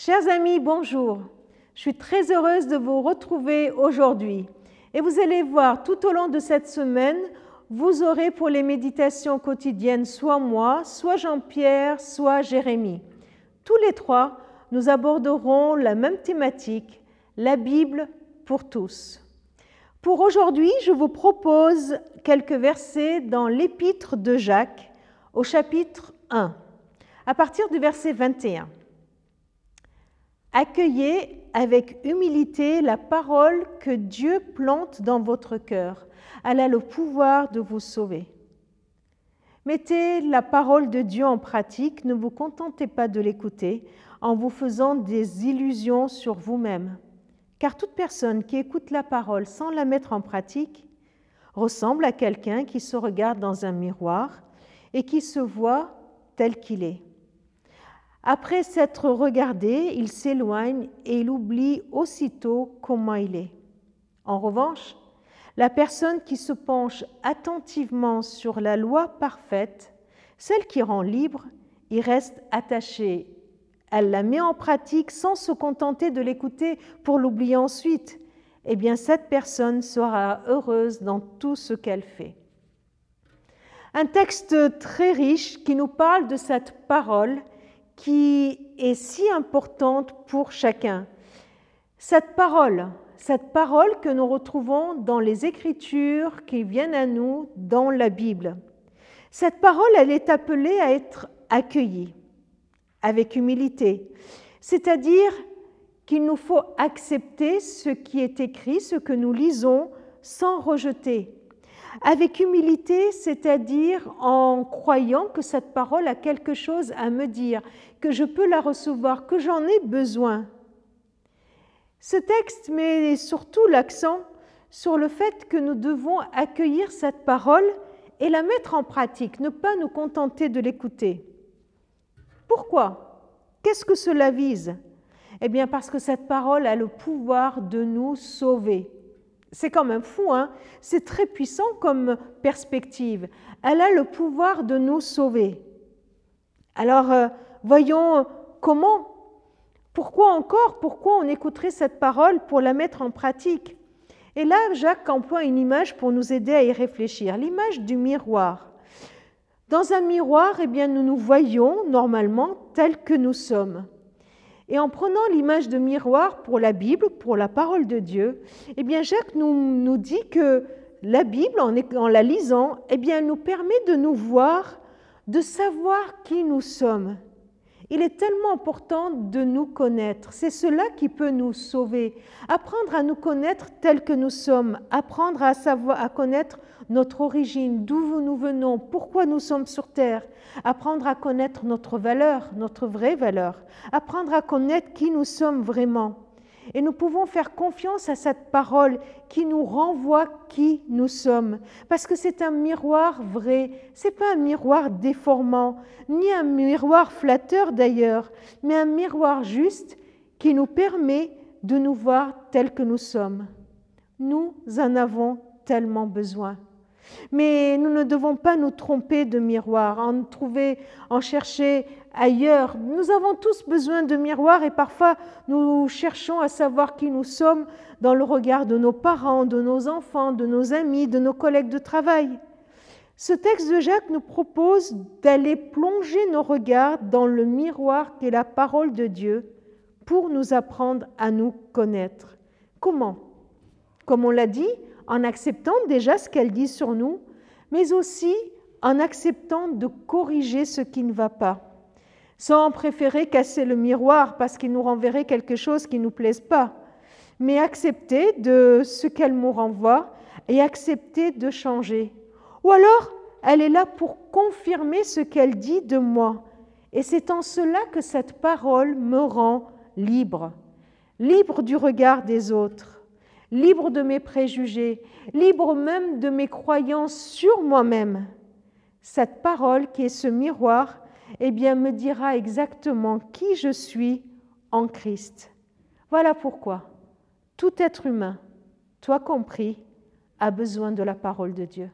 Chers amis, bonjour. Je suis très heureuse de vous retrouver aujourd'hui. Et vous allez voir, tout au long de cette semaine, vous aurez pour les méditations quotidiennes soit moi, soit Jean-Pierre, soit Jérémie. Tous les trois, nous aborderons la même thématique, la Bible pour tous. Pour aujourd'hui, je vous propose quelques versets dans l'épître de Jacques au chapitre 1, à partir du verset 21. Accueillez avec humilité la parole que Dieu plante dans votre cœur. Elle a le pouvoir de vous sauver. Mettez la parole de Dieu en pratique, ne vous contentez pas de l'écouter en vous faisant des illusions sur vous-même. Car toute personne qui écoute la parole sans la mettre en pratique ressemble à quelqu'un qui se regarde dans un miroir et qui se voit tel qu'il est. Après s'être regardé, il s'éloigne et il oublie aussitôt comment il est. En revanche, la personne qui se penche attentivement sur la loi parfaite, celle qui rend libre, y reste attachée. Elle la met en pratique sans se contenter de l'écouter pour l'oublier ensuite. Eh bien, cette personne sera heureuse dans tout ce qu'elle fait. Un texte très riche qui nous parle de cette parole qui est si importante pour chacun. Cette parole, cette parole que nous retrouvons dans les Écritures qui viennent à nous dans la Bible. Cette parole, elle est appelée à être accueillie avec humilité, c'est-à-dire qu'il nous faut accepter ce qui est écrit, ce que nous lisons, sans rejeter, avec humilité, c'est-à-dire en croyant que cette parole a quelque chose à me dire, que je peux la recevoir, que j'en ai besoin. Ce texte met surtout l'accent sur le fait que nous devons accueillir cette parole et la mettre en pratique, ne pas nous contenter de l'écouter. Pourquoi? Qu'est-ce que cela vise? Eh bien parce que cette parole a le pouvoir de nous sauver. C'est quand même fou, hein c'est très puissant comme perspective. Elle a le pouvoir de nous sauver. Alors, euh, voyons comment, pourquoi encore, pourquoi on écouterait cette parole pour la mettre en pratique. Et là, Jacques emploie une image pour nous aider à y réfléchir, l'image du miroir. Dans un miroir, eh bien, nous nous voyons normalement tels que nous sommes. Et en prenant l'image de miroir pour la Bible, pour la parole de Dieu, eh bien Jacques nous, dit que la Bible, en, en la lisant, eh bien, nous permet de nous voir, de savoir qui nous sommes. Il est tellement important de nous connaître. C'est cela qui peut nous sauver. Apprendre à nous connaître tels que nous sommes, apprendre à savoir, à connaître notre origine, d'où nous venons, pourquoi nous sommes sur terre, apprendre à connaître notre valeur, notre vraie valeur, apprendre à connaître qui nous sommes vraiment. Et nous pouvons faire confiance à cette parole qui nous renvoie qui nous sommes, parce que c'est un miroir vrai, c'est pas un miroir déformant, ni un miroir flatteur d'ailleurs, mais un miroir juste qui nous permet de nous voir tels que nous sommes. Nous en avons tellement besoin. Mais nous ne devons pas nous tromper de miroir, en trouver, en chercher ailleurs. Nous avons tous besoin de miroirs et parfois nous cherchons à savoir qui nous sommes dans le regard de nos parents, de nos enfants, de nos amis, de nos collègues de travail. Ce texte de Jacques nous propose d'aller plonger nos regards dans le miroir qu'est la parole de Dieu pour nous apprendre à nous connaître. Comment? Comme on l'a dit, en acceptant déjà ce qu'elle dit sur nous, mais aussi en acceptant de corriger ce qui ne va pas, sans préférer casser le miroir parce qu'il nous renverrait quelque chose qui ne nous plaise pas, mais accepter de ce qu'elle nous renvoie et accepter de changer. Ou alors, elle est là pour confirmer ce qu'elle dit de moi. Et c'est en cela que cette parole me rend libre, libre du regard des autres libre de mes préjugés, libre même de mes croyances sur moi-même. Cette parole qui est ce miroir, eh bien, me dira exactement qui je suis en Christ. Voilà pourquoi tout être humain, toi compris, a besoin de la parole de Dieu.